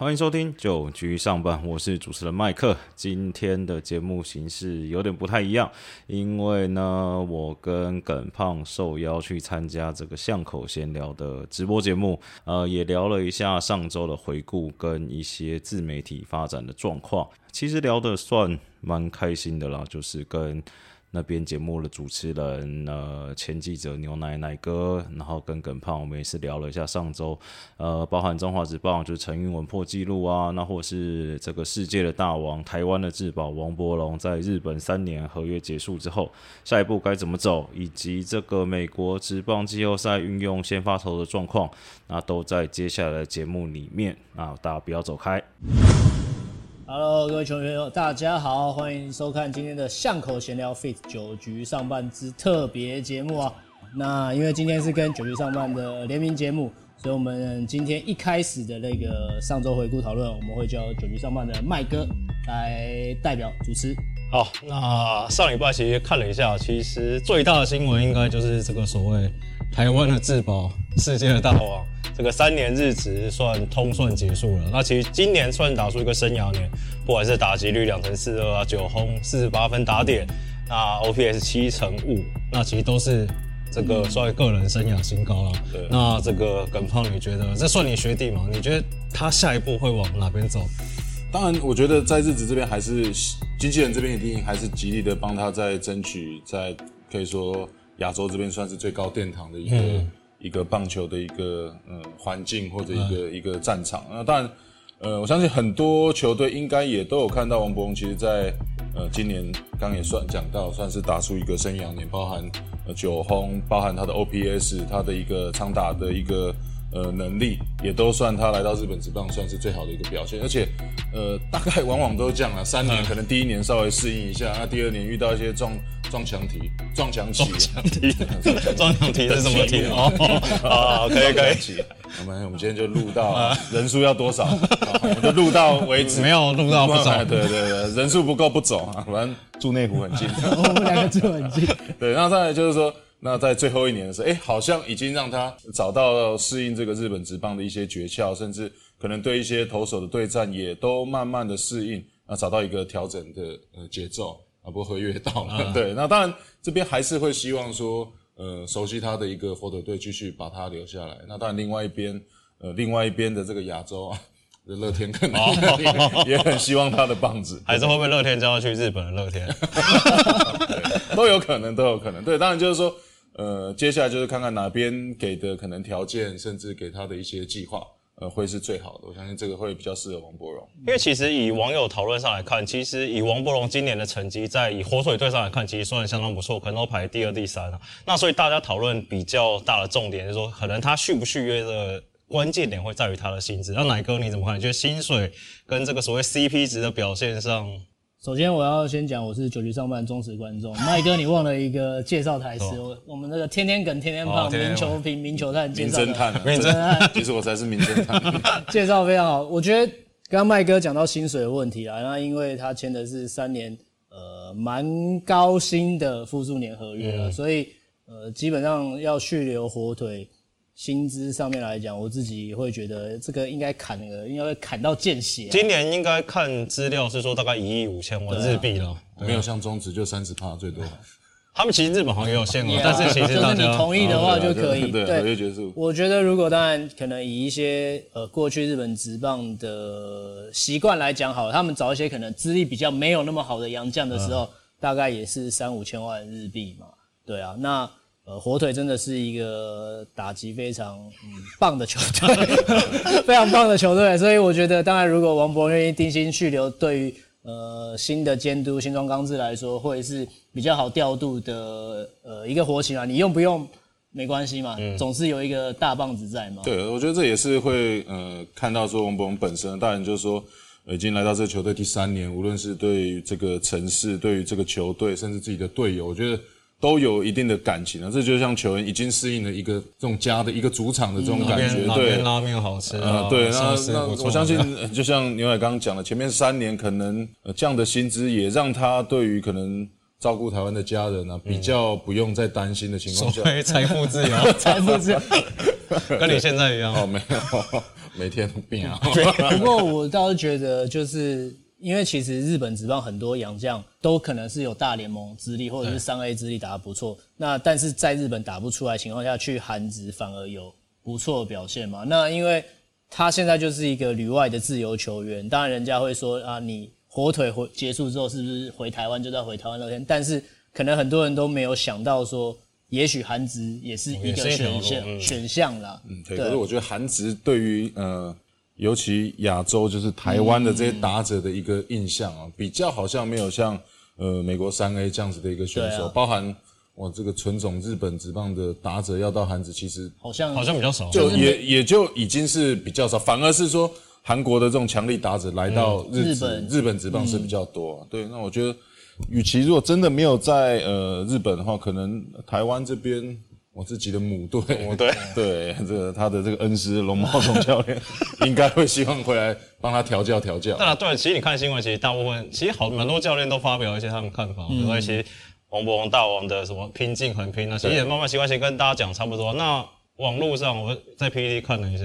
欢迎收听九局上班，我是主持人麦克。今天的节目形式有点不太一样，因为呢，我跟耿胖受邀去参加这个巷口闲聊的直播节目，呃，也聊了一下上周的回顾跟一些自媒体发展的状况。其实聊的算蛮开心的啦，就是跟。那边节目的主持人，呃，前记者牛奶奶哥，然后跟耿胖，我们也是聊了一下上周，呃，包含中华职棒就是陈云文破纪录啊，那或是这个世界的大王台湾的至宝王柏龙，在日本三年合约结束之后，下一步该怎么走，以及这个美国职棒季后赛运用先发投的状况，那都在接下来的节目里面，啊，大家不要走开。Hello，各位球迷朋友，大家好，欢迎收看今天的巷口闲聊 Fit 九局上半之特别节目啊。那因为今天是跟九局上半的联名节目，所以我们今天一开始的那个上周回顾讨论，我们会叫九局上半的麦哥来代表主持。好，那上礼拜其实看了一下，其实最大的新闻应该就是这个所谓台湾的自保世界的大王。这个三年日值算通算结束了。那其实今年算打出一个生涯年，不管是打击率两成四二啊，九轰四十八分打点，那 OPS 七成五，那其实都是这个算个人生涯新高了。对。那这个耿胖，你觉得这算你学弟吗？你觉得他下一步会往哪边走？当然，我觉得在日子这边还是经纪人这边一定还是极力的帮他在争取，在可以说亚洲这边算是最高殿堂的一个。一个棒球的一个呃环境或者一个一个战场，那当然，呃，我相信很多球队应该也都有看到王博龙，其实在呃今年刚也算讲到，算是打出一个生涯年，包含呃九轰，包含他的 OPS，他的一个长打的一个。呃，能力也都算他来到日本职棒算是最好的一个表现，而且，呃，大概往往都这样啊，三年可能第一年稍微适应一下，那第二年遇到一些撞撞墙题、撞墙题、撞墙题、撞墙题是什么题？哦，好，可以可以。我们我们今天就录到人数要多少，我们就录到为止。没有录到不走，对对对，人数不够不走啊，反正住内湖很近，我们两个住很近。对，然后再来就是说。那在最后一年的时候，哎，好像已经让他找到适应这个日本职棒的一些诀窍，甚至可能对一些投手的对战也都慢慢的适应，啊，找到一个调整的呃节奏啊，不合约到了，对，那当然这边还是会希望说，呃，熟悉他的一个火腿队继续把他留下来。那当然另外一边，呃，另外一边的这个亚洲啊，乐天可能 也很希望他的棒子，还是会不会乐天就要去日本的乐天，都有可能，都有可能，对，当然就是说。呃，接下来就是看看哪边给的可能条件，甚至给他的一些计划，呃，会是最好的。我相信这个会比较适合王柏荣。因为其实以网友讨论上来看，其实以王柏荣今年的成绩，在以火腿队上来看，其实算相当不错，可能都排第二、第三了。那所以大家讨论比较大的重点，就是说可能他续不续约的关键点会在于他的薪资。那奶哥你怎么看？你觉得薪水跟这个所谓 CP 值的表现上？首先，我要先讲，我是九局上班忠实观众。麦哥，你忘了一个介绍台词，我我们那个天天梗、天天胖、名球评、名球探名侦探，名侦探，其实我才是名侦探。介绍非常好，我觉得刚刚麦哥讲到薪水的问题啊，那因为他签的是三年，呃，蛮高薪的复数年合约了，所以呃，基本上要续留火腿。薪资上面来讲，我自己会觉得这个应该砍了，应该会砍到见血。今年应该看资料是说大概一亿五千万日币了，没有像中职就三十趴最多。他们其实日本好像也有限额，但是其实就是你同意的话就可以。对，合约结束。我觉得如果当然可能以一些呃过去日本职棒的习惯来讲，好，他们找一些可能资历比较没有那么好的洋将的时候，大概也是三五千万日币嘛。对啊，那。呃，火腿真的是一个打击非常嗯棒的球队，非常棒的球队，所以我觉得，当然如果王博愿意定心去留，对于呃新的监督新庄刚志来说，会是比较好调度的呃一个活棋啊。你用不用没关系嘛，总是有一个大棒子在嘛。对，我觉得这也是会呃看到说王博本身，当然就是说已经来到这个球队第三年，无论是对于这个城市，对于这个球队，甚至自己的队友，我觉得。都有一定的感情啊，这就像球员已经适应了一个这种家的一个主场的这种感觉。对，拉面好吃啊，对，那那我相信，就像牛仔刚刚讲的，前面三年可能这样的薪资也让他对于可能照顾台湾的家人呢，比较不用再担心的情况下，财富自由，财富自由，跟你现在一样。哦，没有，每天病啊。不过我倒是觉得，就是因为其实日本职棒很多洋将都可能是有大联盟资历或者是三 A 资历打得不错，那但是在日本打不出来情况下去韩职反而有不错的表现嘛。那因为他现在就是一个旅外的自由球员，当然人家会说啊，你火腿回结束之后是不是回台湾就在回台湾乐天？但是可能很多人都没有想到说，也许韩职也是一个选项嗯选项啦。嗯对，可是我觉得韩职对于呃，尤其亚洲就是台湾的这些打者的一个印象啊，比较好像没有像呃美国三 A 这样子的一个选手，包含我这个纯种日本职棒的打者要到韩职，其实好像好像比较少。就也也就已经是比较少，反而是说韩国的这种强力打者来到日本日本职棒是比较多、啊。对，那我觉得，与其如果真的没有在呃日本的话，可能台湾这边我自己的母队，母队 对这个他的这个恩师龙猫总教练，应该会希望回来帮他调教调教。当然，对，其实你看新闻，其实大部分其实好蛮多教练都发表一些他们看法，比如说一些王博王大王的什么拼劲很拼啊，其实也慢慢习惯性跟大家讲差不多。那网络上我在 PPT 看了一下，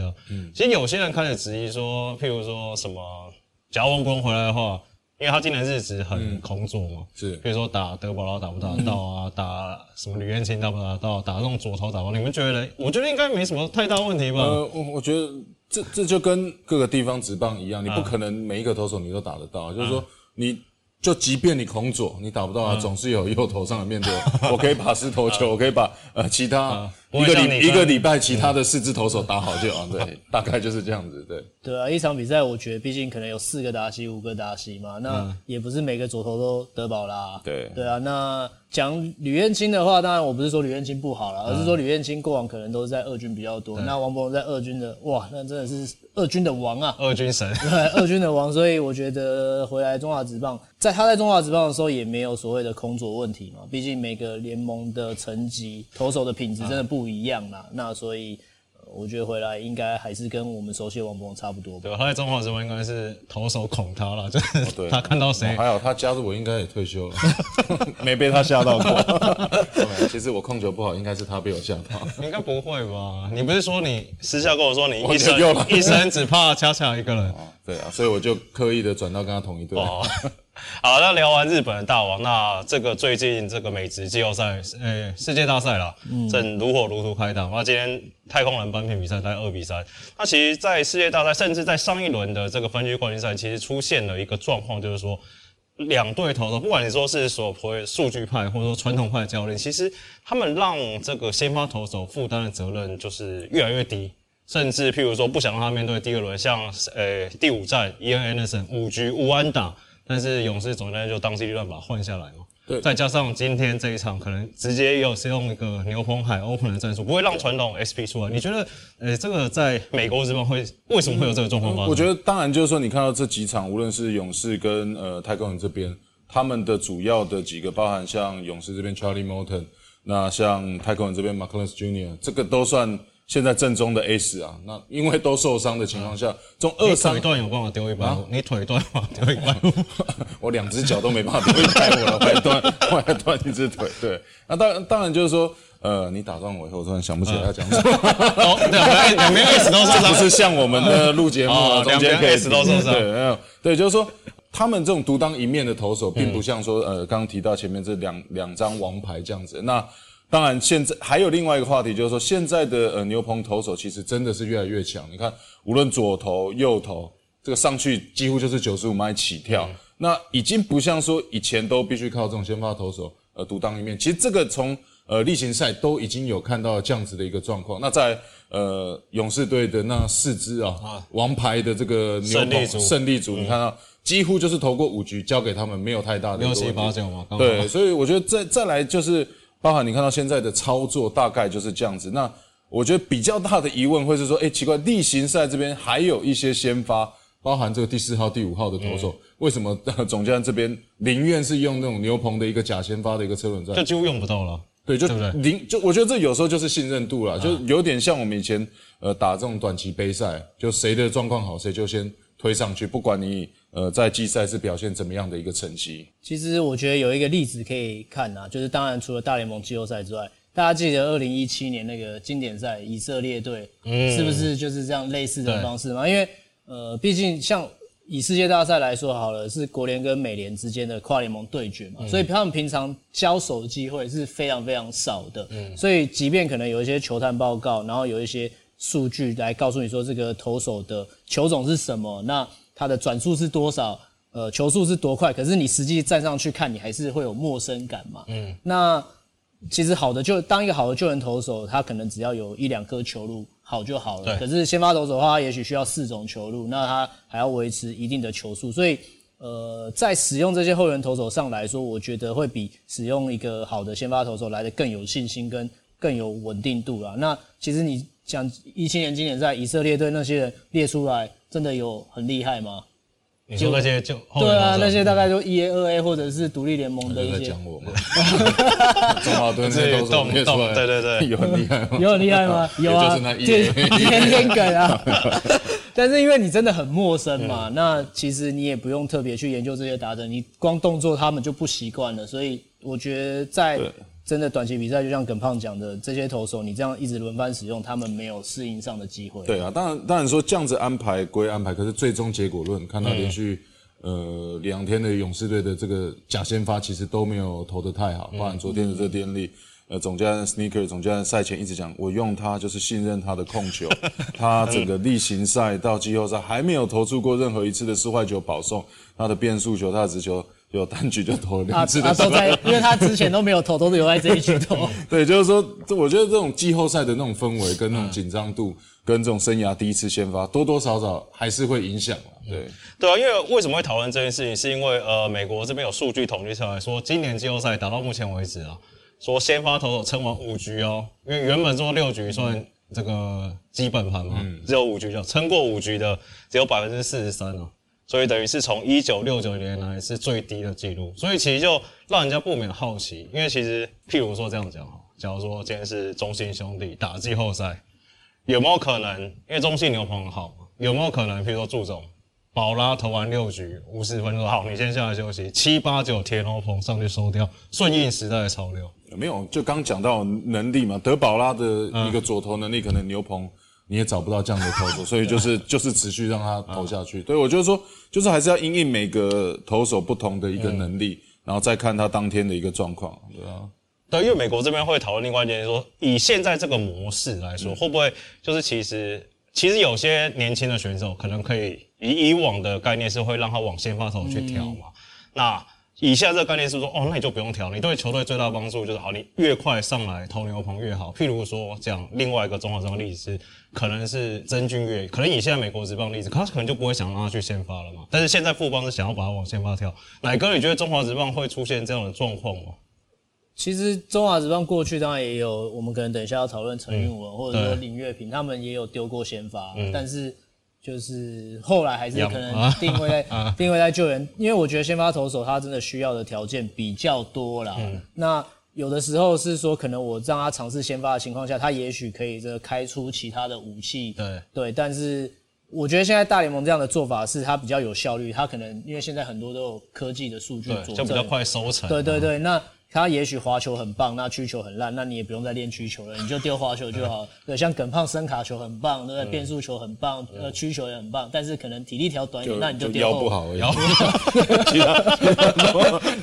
其实有些人开始质疑说，譬如说什么，假如王回来的话，因为他今年日子很空座嘛，是比如说打德保拉打不打得到啊，打什么吕彦青打不打得到，打那种左投打不到，你们觉得？我觉得应该没什么太大问题吧？呃，我我觉得这这就跟各个地方职棒一样，你不可能每一个投手你都打得到，就是说你。就即便你空左，你打不到啊，总是有右头上的面对。我可以把四投球，我可以把呃其他不一个礼一个礼拜其他的四支投手打好就好。对，大概就是这样子。对，对啊，一场比赛我觉得毕竟可能有四个达西、五个达西嘛，那也不是每个左投都得保啦。对对啊，那讲吕彦青的话，当然我不是说吕彦青不好了，而是说吕彦青过往可能都是在二军比较多，那王伯荣在二军的，哇，那真的是二军的王啊。二军神，对，二军的王，所以我觉得回来中华职棒，在他在中华职棒的时候也没有所谓的空左问题嘛，毕竟每个联盟的层级、投手的品质真的不一样啦。那所以、呃我觉得回来应该还是跟我们熟悉的王博差不多吧。对吧？他在中华职棒应该是投手恐他了，就是对他看到谁哦还有他加入我应该也退休了，没被他吓到过。对其实我控球不好，应该是他被我吓到。应该不会吧？你不是说你私下跟我说你一生一生只怕恰恰一个人？对啊，所以我就刻意的转到跟他同一队。哦，好，那聊完日本的大王，那这个最近这个美职季后赛，呃、世界大赛啦，正如火如荼开打。那今天太空人扳平比赛，大概二比三。那其实，在世界大赛，甚至在上一轮的这个分区冠军赛，其实出现了一个状况，就是说。两队投手，不管你说是所谓数据派或者说传统派的教练，其实他们让这个先发投手负担的责任就是越来越低，甚至譬如说不想让他面对第二轮，像呃第五战伊恩 Anderson 五局无安打，但是勇士总教练就当机立断把他换下来嘛。对再加上今天这一场可能直接又是用一个牛棚海 open 的战术，不会让传统 SP 出来。你觉得，呃，这个在美国这边会为什么会有这个状况发生？我觉得当然就是说，你看到这几场，无论是勇士跟呃太空人这边，他们的主要的几个，包含像勇士这边 Charlie Morton，那像太空人这边 Marcus Junior，这个都算现在正宗的 ace 啊。那因为都受伤的情况下，从二你伤腿断有办法丢一百五，你腿断有办法丢一百五。我两只脚都没办法丢一百五了，我还断，我还断一只腿。对，那当然当然就是说，呃，你打断我以后，我突然想不起来要讲什么。哦，对，两两边 S 都受伤不，是像我们的录节目两边 S 都受伤对，没有，对，就是说他们这种独当一面的投手，并不像说呃，刚刚提到前面这两两张王牌这样子。那当然，现在还有另外一个话题，就是说现在的呃牛棚投手其实真的是越来越强。你看，无论左投右投，这个上去几乎就是九十五迈起跳。那已经不像说以前都必须靠这种先发投手呃独当一面。其实这个从呃例行赛都已经有看到这样子的一个状况。那在呃勇士队的那四支啊王牌的这个牛棚胜利组你看到几乎就是投过五局，交给他们没有太大的六七八九嘛，对，所以我觉得再再来就是，包含你看到现在的操作大概就是这样子。那我觉得比较大的疑问会是说，哎，奇怪，例行赛这边还有一些先发，包含这个第四号、第五号的投手，为什么呃 总教练这边宁愿是用那种牛棚的一个假先发的一个车轮战？就几乎用不到了。对，就零就我觉得这有时候就是信任度啦，就有点像我们以前呃打这种短期杯赛，就谁的状况好，谁就先推上去，不管你呃在季赛是表现怎么样的一个成绩。其实我觉得有一个例子可以看啊，就是当然除了大联盟季后赛之外，大家记得二零一七年那个经典赛以色列队，嗯是不是就是这样类似的方式嘛？因为呃，毕竟像以世界大赛来说好了，是国联跟美联之间的跨联盟对决嘛，所以他们平常交手的机会是非常非常少的。嗯所以即便可能有一些球探报告，然后有一些数据来告诉你说这个投手的球种是什么，那他的转速是多少，呃，球速是多快，可是你实际站上去看，你还是会有陌生感嘛。嗯，那其实好的就当一个好的救援投手，他可能只要有一两颗球路好就好了。可是先发投手的话，他也许需要四种球路，那他还要维持一定的球速，所以呃，在使用这些后援投手上来说，我觉得会比使用一个好的先发投手来的更有信心跟更有稳定度啦。那其实你讲一七年经典赛以色列队那些人列出来，真的有很厉害吗？你说那些就后对啊，那些大概就一 A、二 A 或者是独立联盟的一些，讲我吗，中华队那些都动列出来，动对对对有很厉害吗？有很厉害吗？有啊，就是那一天天天梗啊。但是因为你真的很陌生嘛，那其实你也不用特别去研究这些打者，你光动作他们就不习惯了，所以我觉得在对真的短期比赛，就像耿胖讲的，这些投手你这样一直轮番使用，他们没有适应上的机会。对啊，当然当然说这样子安排归安排，可是最终结果论，看到连续、呃两天的勇士队的这个假先发，其实都没有投得太好，包含昨天的这个电力。呃，总教练 Sneaker 总教练赛前一直讲，我用他就是信任他的控球，他整个例行赛到季后赛还没有投出过任何一次的四坏球保送，他的变速球、他的直球有单局就投了啊两次的都在，因为他之前都没有投，都是留在这一局投。对，就是说，这我觉得这种季后赛的那种氛围跟那种紧张度，跟这种生涯第一次先发，多多少少还是会影响啦对，对啊，因为为什么会讨论这件事情，是因为呃，美国这边有数据统计出来说，今年季后赛打到目前为止啊，说先发投手撑完五局哦，因为原本说六局算这个基本盘嘛，只有五局就撑过五局的只有百分之四十三哦，所以等于是从一九六九年来是最低的记录，所以其实就让人家不免好奇，因为其实譬如说这样讲哈，假如说今天是中信兄弟打季后赛，有没有可能？因为中信牛棚好嘛，有没有可能？譬如说祝总宝拉投完六局五十分钟，好，你先下来休息，七八九铁牛棚上去收掉，顺应时代的潮流。没有，就刚讲到能力嘛，德宝拉的一个左投能力，可能牛棚你也找不到这样的投手，所以就是就是持续让他投下去。对我就是说，就是还是要因应每个投手不同的一个能力，然后再看他当天的一个状况，对啊。对，因为美国这边会讨论另外一件事，说以现在这个模式来说，会不会就是其实其实有些年轻的选手可能可以以以往的概念是会让他往先发手去调嘛？那以下这个概念是说，哦，那你就不用调，你对球队最大的帮助就是好，你越快上来投牛棚越好。譬如说讲另外一个中华职棒例子是，可能是曾俊岳，可能以现在美国职棒例子，他可能就不会想让他去先发了嘛。但是现在富邦是想要把他往先发跳，奶哥，你觉得中华职棒会出现这样的状况吗？其实中华职棒过去当然也有，我们可能等一下要讨论陈韵文、或者说林月平，他们也有丢过先发，但是就是后来还是养可能啊定位在、定位在救援，因为我觉得先发投手他真的需要的条件比较多啦。那有的时候是说，可能我让他尝试先发的情况下，他也许可以这个开出其他的武器，对对，但是我觉得现在大联盟这样的做法是它比较有效率，它可能因为现在很多都有科技的数据对，佐证，就比较快收成。对对对，那他也许滑球很棒，那曲球很烂，那你也不用再练曲球了，你就丢滑球就好。对，像耿胖声卡球很棒，对不对？变速球很棒，呃，曲球也很棒，但是可能体力条短一点，那你就丢不好而已。然 后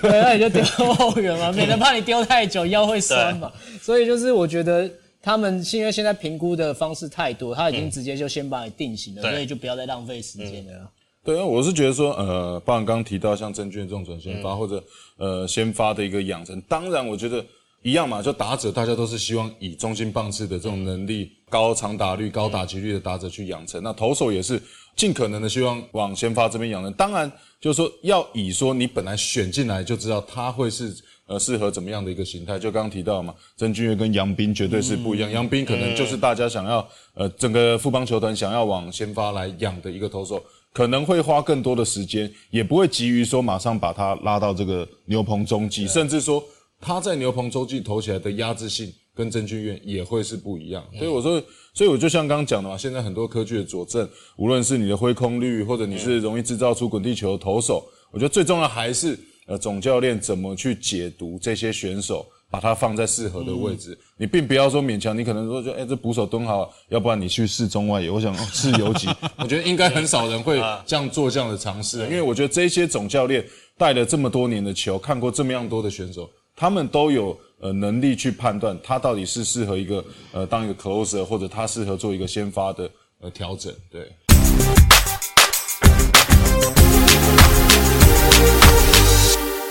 对，那你就丢后援嘛，免得怕你丢太久腰会酸嘛。所以就是我觉得他们是因为现在评估的方式太多，他已经直接就先把你定型了，对所以就不要再浪费时间了啦。对啊，我是觉得说，呃，包含刚刚提到像郑俊这种转先嗯发、或者呃先发的一个养成，当然我觉得一样嘛，就打者大家都是希望以中心棒次的这种能力、高长打率、高打击率的打者去养成。那投手也是尽可能的希望往先发这边养成。当然就是说要以说你本来选进来就知道他会是。呃，适合怎么样的一个形态？就刚刚提到嘛，曾俊岳跟杨斌绝对是不一样。杨斌可能就是大家想要，呃，整个富邦球团想要往先发来养的一个投手，可能会花更多的时间，也不会急于说马上把他拉到这个牛棚中继，甚至说他在牛棚中继投起来的压制性跟曾俊院也会是不一样。所以我说，所以我就像刚刚讲的嘛，现在很多科技的佐证，无论是你的挥空率，或者你是容易制造出滚地球的投手，我觉得最重要还是。呃，总教练怎么去解读这些选手把它放在适合的位置。你并不要说勉强，你可能说就哎、这捕手蹲好，要不然你去试中外野。我想哦试游击，我觉得应该很少人会这样做这样的尝试，因为我觉得这些总教练带了这么多年的球，看过这么样多的选手，他们都有呃能力去判断他到底是适合一个呃当一个 closer，或者他适合做一个先发的呃调整。对，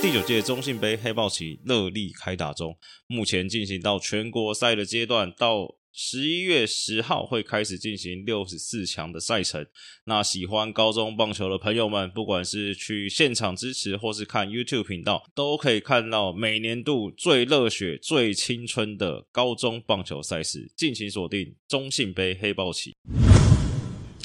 第九届中信杯黑豹旗热力开打中，目前进行到全国赛的阶段，到十一月十号会开始进行六十四强的赛程。那喜欢高中棒球的朋友们，不管是去现场支持，或是看 YouTube 频道，都可以看到每年度最热血、最青春的高中棒球赛事。敬请锁定中信杯黑豹旗。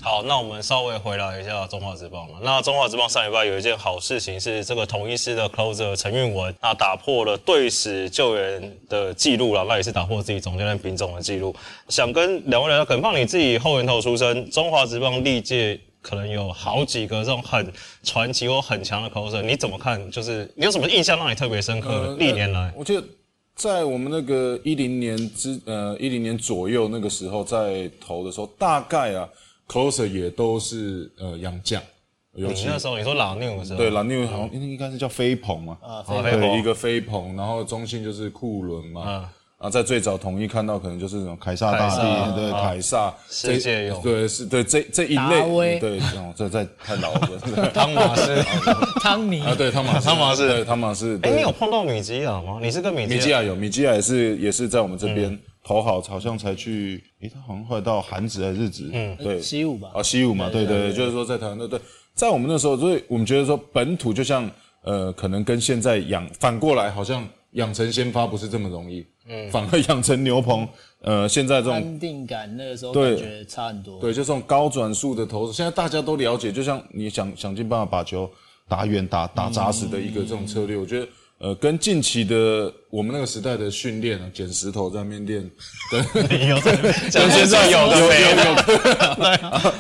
好，那我们稍微回来一下中华职棒嘛。那中华职棒上礼拜有一件好事情是，这个同一师的 closer 陈运文，那打破了队史救援的记录了，那也是打破自己总教练品种的记录。想跟两位聊聊，耿放你自己后援投出身，中华职棒历届可能有好几个这种很传奇或很强的 closer，你怎么看？就是你有什么印象让你特别深刻的？历年来，我记得在我们那个一零年之呃一零年左右那个时候在投的时候，大概啊 closer 也都是呃洋将，尤你其那时候你说老六的时候，对老六好像应该是叫飞鹏。嘛，啊，飞鹏。对一个飞鹏，然后中信就是库伦嘛。嗯啊，在最早统一看到可能就是那种凯撒大帝，对啊。凯撒，世界有对是对这这一类，对这种这在太老了，汤马斯。汤尼啊对汤马斯汤马斯对汤马斯，哎、你有碰到米吉亚吗？你是跟米？米基亚有，米基亚也是也是在我们这嗯。边投好，好像才去，诶，他好像后来到韩职还是日职，嗯，对，西武吧。啊，西武嘛，对对对，就是说在台湾，对对，在我们那时候，所以我们觉得说本土就像呃，可能跟现在养反过来，好像养成先发不是这么容易，嗯，反而养成牛棚，呃，现在这种安定感那个时候对。感觉差很多。对，就这种高转速的投手，现在大家都了解，就像你想想尽办法把球打远、打打扎实的一个这种策略，我觉得。呃，跟近期的我们那个时代的训练啊，捡石头在那边练，跟有的，跟现在有的有没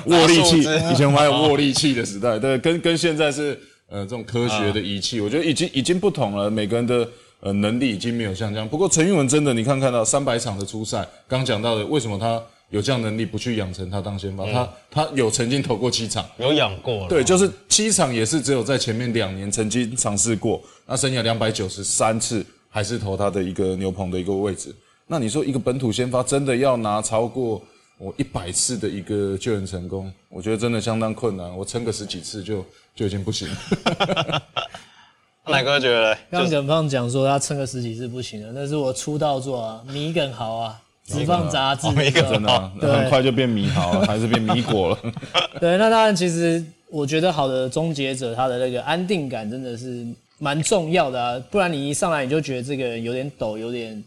有有 握力器 以前还有握力器的时代，对，跟跟现在是呃这种科学的仪器，我觉得已经已经不同了，每个人的呃能力已经没有像这样。不过陈韵文真的，你看看到三百场的初赛，刚讲到的，为什么他有这样能力不去养成他当先发？他他有曾经投过七场。有养过了。对，就是七场也是只有在前面两年曾经尝试过，那生涯两百九十三次还是投他的一个牛棚的一个位置。那你说一个本土先发真的要拿超过我一百次的一个救援成功，我觉得真的相当困难。我撑个十几次就就已经不行了。奶哥觉得嘞，刚刚耿胖讲说他撑个十几次不行了，那是我出道作啊，米梗豪啊，职棒杂志，真的很快就变米豪了，还是变米果了。对，那当然，其实我觉得好的终结者，他的那个安定感真的是蛮重要的啊，不然你一上来你就觉得这个人有点抖，有点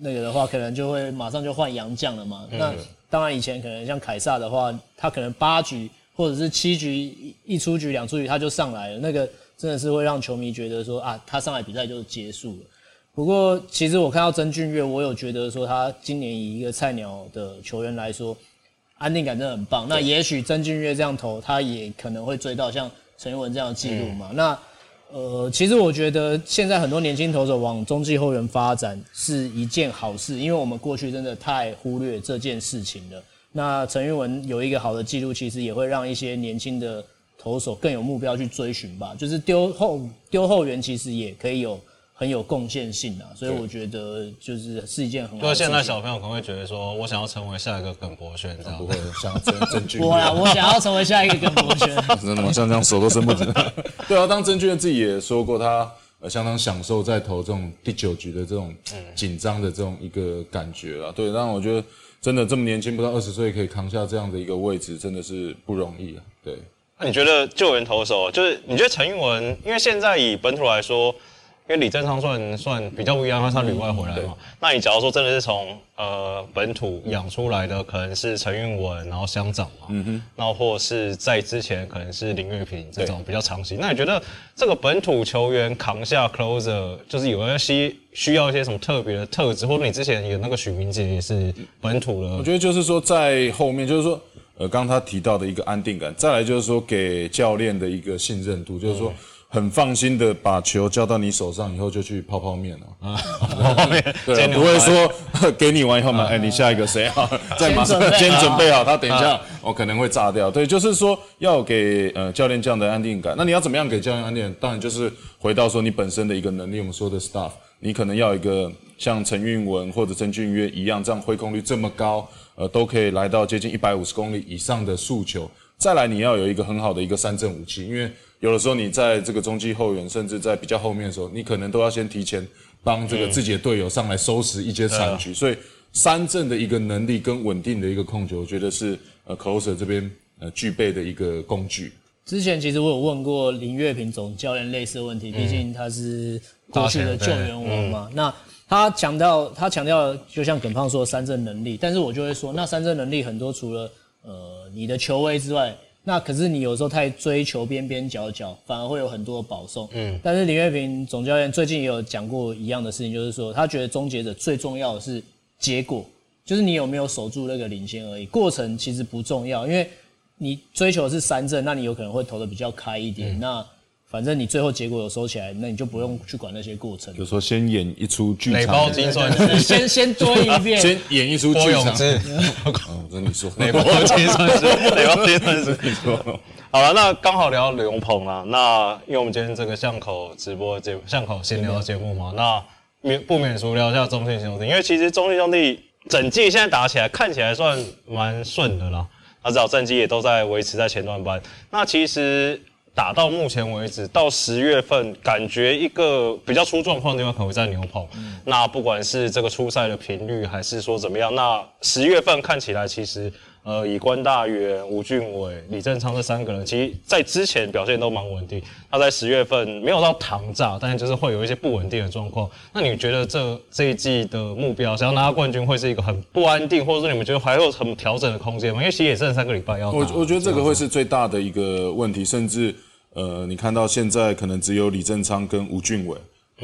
那个的话，可能就会马上就换洋将了嘛。那当然，以前可能像凯撒的话，他可能八局或者是七局一一出局两出局他就上来了，那个真的是会让球迷觉得说啊，他上来比赛就结束了。不过，其实我看到曾俊岳，我有觉得说他今年以一个菜鸟的球员来说，安定感真的很棒。那也许曾俊岳这样投，他也可能会追到像陈玉文这样的记录嘛。那呃，其实我觉得现在很多年轻投手往中继后援发展是一件好事，因为我们过去真的太忽略这件事情了。那陈玉文有一个好的记录，其实也会让一些年轻的投手更有目标去追寻吧。就是丢后丢后援，其实也可以有很有贡献性啊。所以我觉得就是是一件很好就是的事情。现在小朋友可能会觉得说，我想要成为下一个耿博轩这样不。会像真真俊，我啊，我想要成为下一个耿博轩。真的吗？像这样手都伸不直。对啊，当曾俊自己也说过，他呃相当享受在投这种第九局的这种紧张的这种一个感觉啊。对，但我觉得真的这么年轻，不到二十岁可以扛下这样的一个位置，真的是不容易啊。对，那你觉得救援投手，就是你觉得陈玉文，因为现在以本土来说，因为李正昌算算比较不一样，他是旅外回来嘛。那你假如说真的是从呃本土养出来的，可能是陈韵文，然后乡长嘛，嗯哼，然后或是在之前可能是林月平这种比较长期。那你觉得这个本土球员扛下 closer，就是有一些需要一些什么特别的特质，或者你之前有那个许明杰也是本土的我觉得就是说在后面，就是说。呃，刚刚他提到的一个安定感，再来就是说给教练的一个信任度，就是说很放心的把球交到你手上以后就去泡泡面了啊，泡面对啊，不会说 给你完以后嘛，哎，你下一个谁啊？再马上先准备好他等一下我可能会炸掉。对，就是说要给呃教练这样的安定感。那你要怎么样给教练安定？当然就是回到说你本身的一个能力，我们说的 staff，你可能要一个像陈运文或者曾俊岳一样，这样挥空率这么高，呃，都可以来到接近一百五十公里以上的速球。再来，你要有一个很好的一个三振武器，因为有的时候你在这个中继后援，甚至在比较后面的时候，你可能都要先提前帮这个自己的队友上来收拾一些残局，所以三振的一个能力跟稳定的一个控球，我觉得是呃 closer 这边呃具备的一个工具。之前其实我有问过林月平总教练类似的问题，毕竟他是过去的救援王嘛。那他强调，他强调，就像耿胖说的三振能力，但是我就会说，那三振能力很多除了呃你的球威之外，那可是你有时候太追求边边角角，反而会有很多的保送。嗯，但是林月平总教练最近也有讲过一样的事情，就是说他觉得终结者最重要的是结果，就是你有没有守住那个领先而已，过程其实不重要，因为你追求的是三振，那你有可能会投的比较开一点，那反正你最后结果有收起来，那你就不用去管那些过程。就说先演一出剧垒包场，精算你 先先多一遍，先演一出剧场。我跟你说，垒包精算师，垒包精算师。好了，那刚好聊刘鹏啦。那因为我们今天这个巷口直播节目、巷口闲聊节目嘛，那免不免俗聊一下中信兄弟，因为其实中信兄弟整季现在打起来看起来算蛮顺的啦，那至少战绩也都在维持在前段班。那其实打到目前为止，到十月份，感觉一个比较出状况的地方可能会在牛棚。那不管是这个出赛的频率，还是说怎么样，那十月份看起来其实。呃，以关大元、吴俊伟、李正昌这三个人，其实在之前表现都蛮稳定。他在十月份没有到糖炸，但是就是会有一些不稳定的状况。那你觉得这这一季的目标，想要拿到冠军，会是一个很不安定，或者说你们觉得还有什么调整的空间吗？因为其实也剩三个礼拜要。我我觉得这个会是最大的一个问题，甚至呃，你看到现在可能只有李正昌跟吴俊伟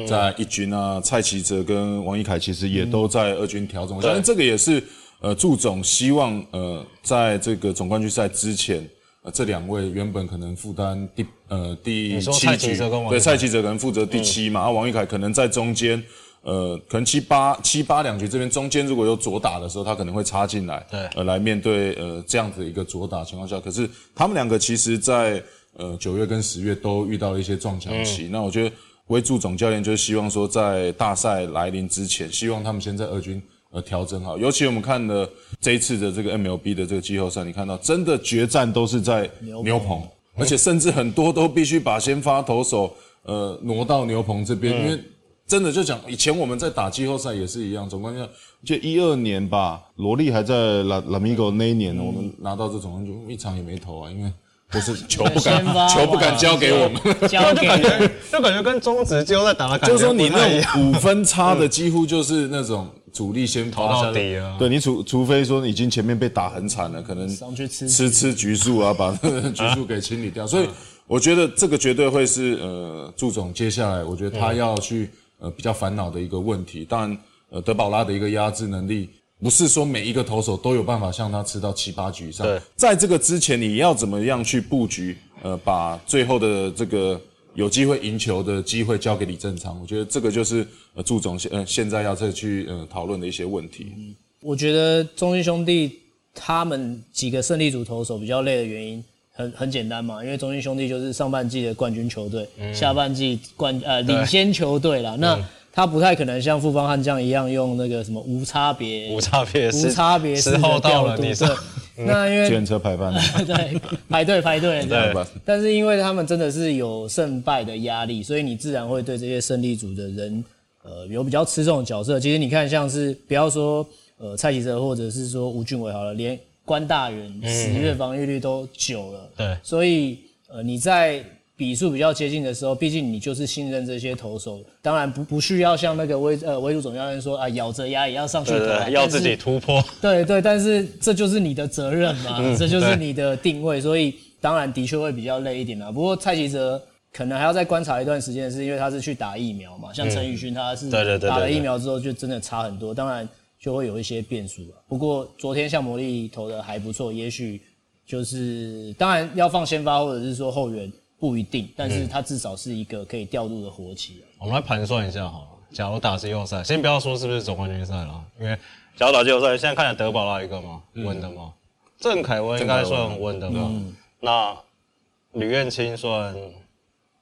在一军啊，蔡奇哲跟王一凯其实也都在二军调整。我相信这个也是。呃，祝总希望呃，在这个总冠军赛之前，呃，这两位原本可能负担第呃第七局，对蔡奇哲可能负责第七嘛，啊，王玉凯可能在中间，呃，可能七八七八两局这边中间如果有左打的时候，他可能会插进来，对，呃，来面对呃这样子一个左打情况下，可是他们两个其实在呃九月跟十月都遇到了一些撞墙期，那我觉得为祝总教练就是希望说在大赛来临之前，希望他们先在二军。呃，调整好，尤其我们看了这一次的这个 MLB 的这个季后赛，你看到真的决战都是在牛棚，而且甚至很多都必须把先发投手呃挪到牛棚这边，因为真的就讲以前我们在打季后赛也是一样，总冠军就一二年吧，罗莉还在拉拉米狗那一年，我们拿到这总冠军一场也没投啊，因为不是球不敢球不敢交给我们，交给就感觉跟中职季后赛打的感觉，就是说你那种五分差的几乎就是那种。主力先跑到底啊！对你除除非说已经前面被打很惨了，可能上去吃吃吃橘树啊，把那个橘树给清理掉。所以我觉得这个绝对会是呃，祝总接下来我觉得他要去呃比较烦恼的一个问题。当然，呃，德保拉的一个压制能力，不是说每一个投手都有办法像他吃到七八局以上。在这个之前，你要怎么样去布局？呃，把最后的这个。有机会赢球的机会交给李正昌，我觉得这个就是呃祝总现呃现在要再去呃讨论的一些问题。我觉得中信兄弟他们几个胜利组投手比较累的原因很很简单嘛，因为中信兄弟就是上半季的冠军球队，下半季冠呃领先球队啦，那他不太可能像富邦悍将一样用那个什么无差别无差别无差别时候到了，你是。那因为检车排班，对，排队排队，对。但是因为他们真的是有胜败的压力，所以你自然会对这些胜利组的人，呃，有比较吃重的角色。其实你看，像是不要说呃蔡启哲或者是说吴俊伟好了，连关大元十月防御率都九了，对。所以呃你在。比数比较接近的时候，毕竟你就是信任这些投手，当然不不需要像那个威呃威鲁总教练说啊，咬着牙也要上去投，要自己突破。对对，但是这就是你的责任嘛，这就是你的定位，所以当然的确会比较累一点啦。不过蔡奇哲可能还要再观察一段时间，是因为他是去打疫苗嘛，像陈宇勋他是打了疫苗之后就真的差很多，当然就会有一些变数了。不过昨天像魔力投的还不错，也许就是当然要放先发或者是说后援。不一定，但是它至少是一个可以调度的活棋、啊。我们来盘算一下好了，假如打季后赛，先不要说是不是总冠军赛了，因为假如打季后赛，现在看起来德保拉一个嘛，稳的嘛，郑凯文应该算稳的嘛，那吕彦青算？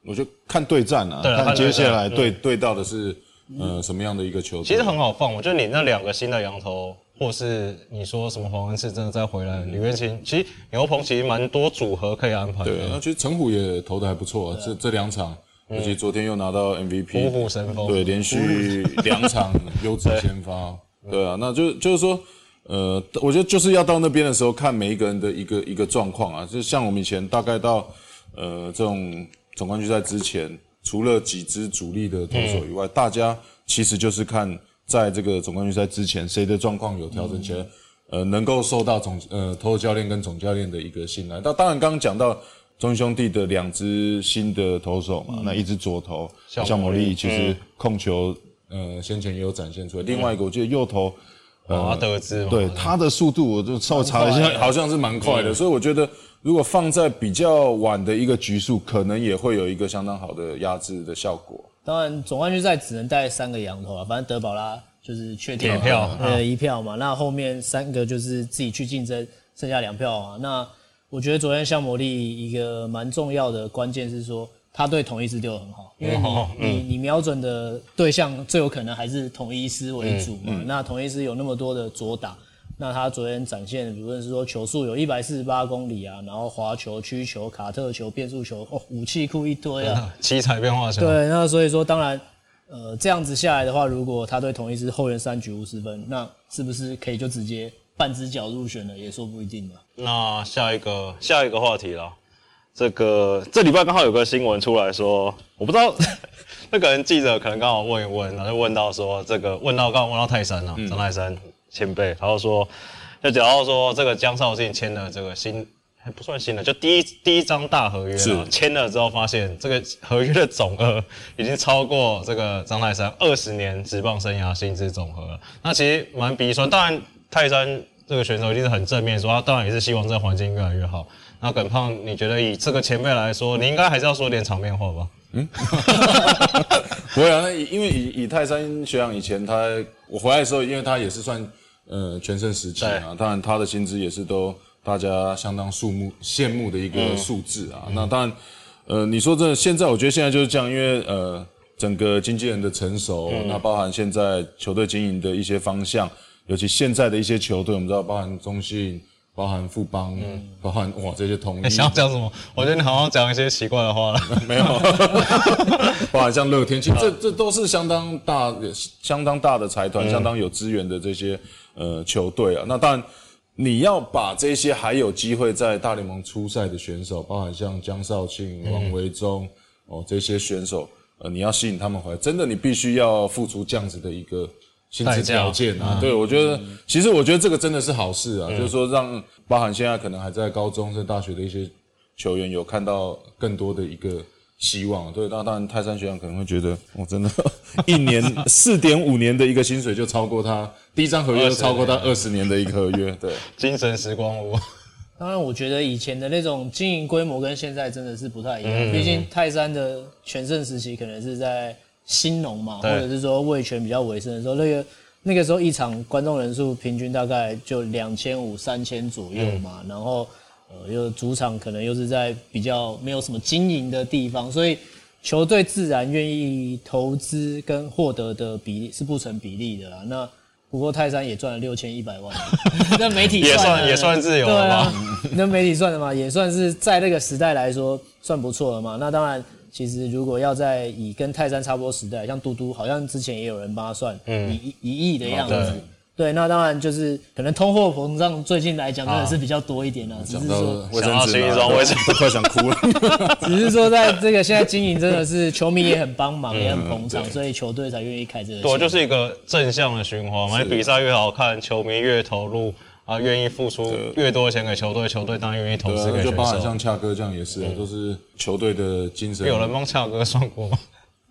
我就看对战啊，对啊看接下来对对到的是呃什么样的一个球队。其实很好放，我觉得你那两个新的羊头，或是你说什么黄恩赐真的再回来，李元清，其实牛棚其实蛮多组合可以安排对，的，那其实陈虎也投的还不错、啊，这这两场，尤其昨天又拿到 MVP，虎虎生风。对，连续两场 优质先发，对啊，那就就是说，呃，我觉得就是要到那边的时候，看每一个人的一个一个状况啊，就像我们以前大概到呃这种总冠军赛之前，除了几支主力的投手以外，大家其实就是看在这个总冠军赛之前，谁的状况有调整起来。呃，能够受到总呃投手教练跟总教练的一个信赖。那当然，刚刚讲到中兄弟的两支新的投手嘛，那一支左投像像魔魔力力，其实控球呃先前也有展现出来。另外一个，我记得右投阿德兹，对他的速度，我就稍微查了一下，好像是蛮快的。所以我觉得，如果放在比较晚的一个局数，可能也会有一个相当好的压制的效果。当然，总冠军赛只能带三个羊头啊，反正德保拉就是确定铁票呃一票嘛。那后面三个就是自己去竞争，剩下两票啊。那我觉得昨天像魔力一个蛮重要的关键是说，他对统一师丢的很好，因为你、哦你你瞄准的对象最有可能还是统一师为主嗯嘛。那统一师有那么多的左打。那他昨天展现，无论是说球速有一百四十八公里啊，然后滑球、曲球、卡特球、变速球，哦，武器库一堆啊，七彩变化球，对，那所以说，当然，呃，这样子下来的话，如果他对同一支后援三局五十分，那是不是可以就直接半只脚入选了？也说不一定嘛。那下一个下一个话题了，这个这礼拜刚好有个新闻出来说，我不知道 那个人记者可能刚好问一问，然后就问到说这个问到刚好问到泰山了、张泰山前辈，然后说就假如说这个江少信签了这个新。还不算新的，就第一第一张大合约是了，签了之后发现这个合约的总额 已经超过这个张泰山二十年职棒生涯薪资总和了。那其实蛮鼻酸，当然泰山这个选手一定是很正面说，他当然也是希望这个环境越来越好。那耿胖，你觉得以这个前辈来说，你应该还是要说点场面话吧？嗯 不会啊，那以因为以以泰山学长以前他我回来的时候，因为他也是算呃全盛时期啊，当然他的薪资也是都大家相当数目羡慕的一个数字啊。那当然，呃，你说这现在我觉得现在就是这样，因为呃整个经纪人的成熟，那包含现在球队经营的一些方向，尤其现在的一些球队，我们知道包含中信。包含富邦，包含哇这些统一，你想要讲什么？我觉得你好像讲一些奇怪的话了。没有，包含像乐天，其实这这都是相当大、相当大的财团，相当有资源的这些呃球队啊。那当然，你要把这些还有机会在大联盟出赛的选手，包含像江少庆、王维忠哦这些选手，呃，你要吸引他们回来，真的你必须要付出这样子的一个。薪资条件啊，对我觉得，其实我觉得这个真的是好事啊，就是说让包含现在可能还在高中甚至大学的一些球员有看到更多的一个希望。对，那当然泰山学长可能会觉得，我真的一年四点五年的一个薪水就超过他第一张合约就超过他二十年的一个合约。对，精神时光屋，当然，我觉得以前的那种经营规模跟现在真的是不太一样。毕竟泰山的全盛时期可能是在兴农嘛，或者是说味全比较尾声的时候，那个那个时候一场观众人数平均大概就两千五、三千左右嘛，然后呃又主场可能又是在比较没有什么经营的地方，所以球队自然愿意投资跟获得的比例是不成比例的啦。那不过泰山也赚了六千一百万，那媒体也算也算自由了吧？啊，那媒体算的嘛，也算是在那个时代来说算不错了嘛。那当然，其实如果要在以跟泰山差不多时代，像嘟嘟，好像之前也有人帮他算，嗯，一一亿的样子。哦对，那当然就是可能通货膨胀最近来讲真的是比较多一点啦，只讲到是说卫生纸想到新一嘛双卫生 都快想哭了。只是说在这个现在经营真的是球迷也很帮忙，也很捧场，对所以球队才愿意开这个。对，就是一个正向的循环嘛。比赛越好看，球迷越投入啊，愿意付出越多钱给球队，球队当然愿意投资给啊，就包含像。恰哥这样也是啊，都是球队的精神。有人帮恰哥算过吗？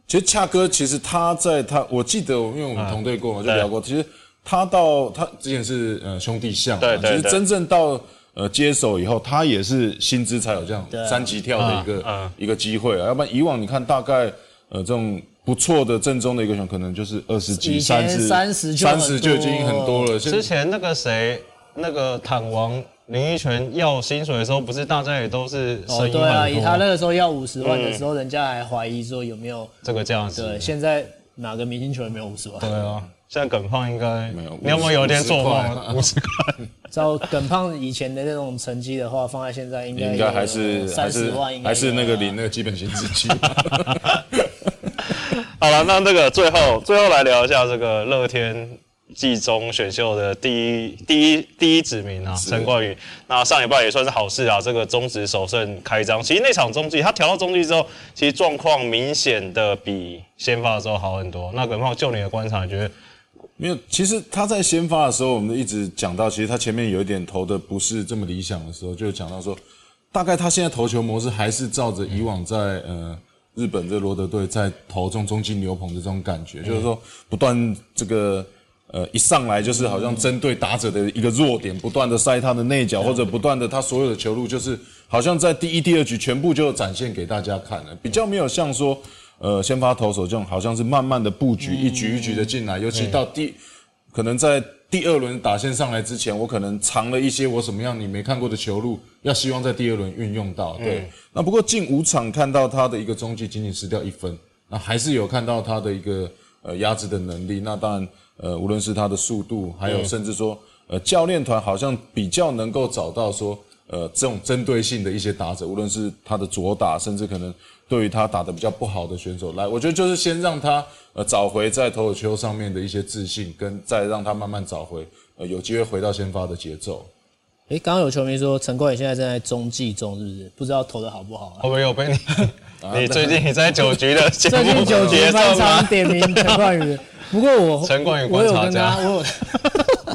其实恰哥其实他在他，我记得因为我们同队过嘛，就聊过。其实他到他之前是呃兄弟象嘛，对对对其实真正到呃接手以后，他也是薪资才有这样三级跳的一个、嗯一个机会啊，要不然以往你看大概呃这种不错的正宗的一个选手，可能就是二十几、三30就很三十就已经很多了。之前那个谁，那个坦王林奕泉要薪水的时候，不是大家也都是哦，对啊，以他那个时候要五十万的时候，人家还怀疑说有没有这个价值。对，现在哪个明星球员没有五十万？对啊，现在耿胖应该没有你有没有有点做50梦？五十块，照耿胖以前的那种成绩的话，放在现在应该应该还是还三十是万，应该还是那个领那个基本薪资期。好了，那这个最后最后来聊一下这个乐天季中选秀的第一第一第一指名啊，陈冠宇。那上礼拜也算是好事啊，这个中职首胜开张。其实那场中继他调到中继之后，其实状况明显的比先发的时候好很多。那耿胖就你的观察，你觉得没有，其实他在先发的时候，我们一直讲到，其实他前面有一点投的不是这么理想的时候，就讲到说，大概他现在投球模式还是照着以往在呃日本这罗德队在投中中继牛棚的这种感觉，就是说不断这个呃一上来就是好像针对打者的一个弱点，不断的塞他的内角，或者不断的他所有的球路就是好像在第一、第二局全部就展现给大家看了，比较没有像说。呃，先发投手这种好像是慢慢的布局，一局一局的进来，尤其到第可能在第二轮打线上来之前，我可能藏了一些我什么样你没看过的球路，要希望在第二轮运用到。对，那不过近五场看到他的一个中继仅仅失掉一分，那还是有看到他的一个呃压制的能力。那当然，呃，无论是他的速度，还有甚至说，呃，教练团好像比较能够找到说。呃，这种针对性的一些打者，无论是他的左打，甚至可能对于他打的比较不好的选手来，我觉得就是先让他呃找回在投手球上面的一些自信，跟再让他慢慢找回呃有机会回到先发的节奏。诶，刚刚有球迷说陈冠宇现在正在中继中，是不是？不知道投的好不好啊？我没有被你？你最近你在九局的 节最近九局节蛮奏吗常？点名陈冠宇，不过我 陈冠宇我有观察家跟他，我有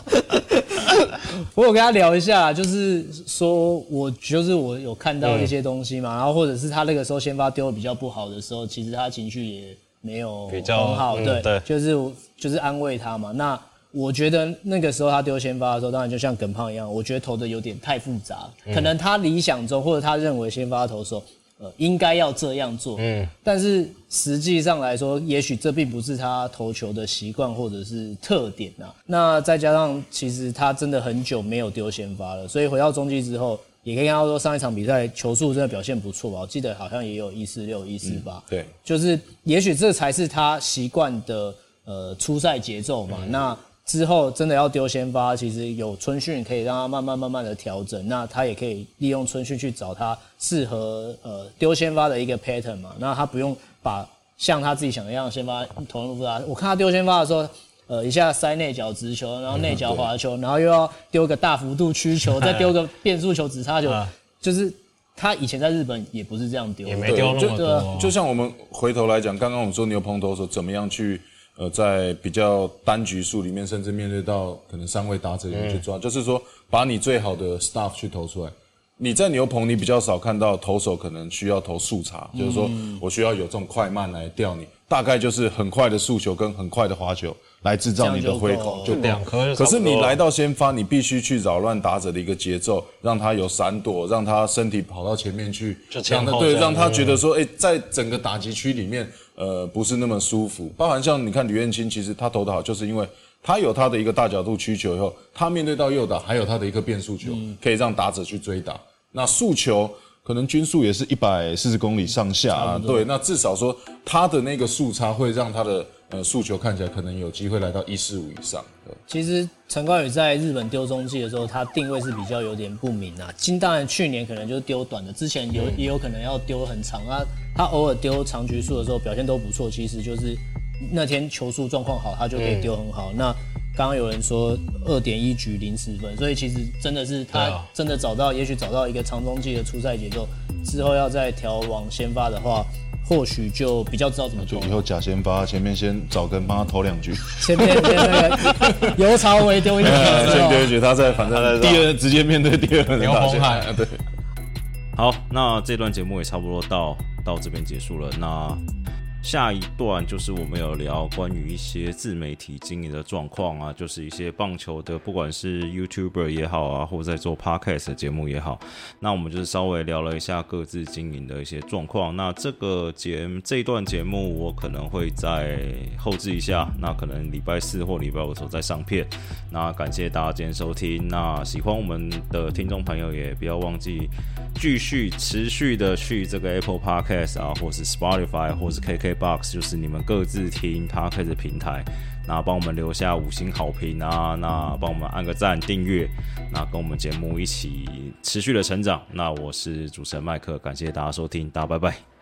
我有跟他聊一下，就是说我就是我有看到一些东西嘛，然后或者是他那个时候先发丢的比较不好的时候，其实他情绪也没有比较很好，对，嗯对就是就是安慰他嘛。那我觉得那个时候他丢先发的时候，当然就像耿胖一样，我觉得投的有点太复杂，可能他理想中或者他认为先发投手。呃，应该要这样做，嗯，但是实际上来说，也许这并不是他投球的习惯或者是特点啊。那再加上，其实他真的很久没有丢先发了，所以回到中继之后，也可以看到说上一场比赛球速真的表现不错吧？我记得好像也有一四六、一四八，对，就是也许这才是他习惯的呃出赛节奏嘛。那之后真的要丢先发，其实有春训可以让他慢慢慢慢的调整，那他也可以利用春训去找他适合呃丢先发的一个 pattern 嘛。那他不用把像他自己想的样先发投入复杂。我看他丢先发的时候。呃，一下塞内角直球，然后内角滑球，然后又要丢个大幅度曲球，再丢个变速球、直插球，啊就是他以前在日本也不是这样丢的，也没丢那么多，就像我们回头来讲，刚刚我们说牛棚投手怎么样去呃在比较单局数里面，甚至面对到可能三位打者里面去抓，就是说把你最好的 stuff 去投出来。你在牛棚，你比较少看到投手可能需要投速查，就是说我需要有这种快慢来调你，大概就是很快的速球跟很快的滑球来制造你的挥口，这就两颗可是你来到先发，你必须去扰乱打者的一个节奏，让他有闪躲，让他身体跑到前面去，就前让他对，让他觉得说，哎、在整个打击区里面，呃，不是那么舒服。包含像你看吕彦青，其实他投的好，就是因为他有他的一个大角度曲球以后，他面对到右打，还有他的一个变速球，可以让打者去追打。那速球可能均速也是一百四十公里上下啊，对，那至少说他的那个速差会让他的呃诉求看起来可能有机会来到一四五以上。对其实陈冠宇在日本丢中继的时候，他定位是比较有点不明啊。今当然去年可能就是丢短的，之前有、也有可能要丢很长啊。他偶尔丢长局数的时候表现都不错，其实就是那天球速状况好，他就可以丢很好。那刚刚有人说二点一局零十分，所以其实真的是他真的找到，也许找到一个长中继的出赛节奏之后，要再调往先发的话，或许就比较知道怎么做以。后假先发，前面先找根帮他投两局，前面先那个尤朝伟丢一点球之后，先丢一局，他在反正第二直接面对第二轮牛打线棚海对。好，那这段节目也差不多到到这边结束了。那下一段就是我们有聊关于一些自媒体经营的状况啊，就是一些棒球的，不管是 YouTuber 也好啊，或在做 Podcast 的节目也好，那我们就是稍微聊了一下各自经营的一些状况。那这个节这一段节目我可能会在后置一下，那可能礼拜四或礼拜五的时候再上片。那感谢大家今天收听，那喜欢我们的听众朋友也不要忘记继续持续的去这个 Apple Podcast 啊，或是 Spotify 或是 KK。Box 就是你们各自听 podcast 的平台，那帮我们留下五星好评啊，那帮我们按个赞、订阅，那跟我们节目一起持续的成长。那我是主持人麦克，感谢大家收听，大家拜拜。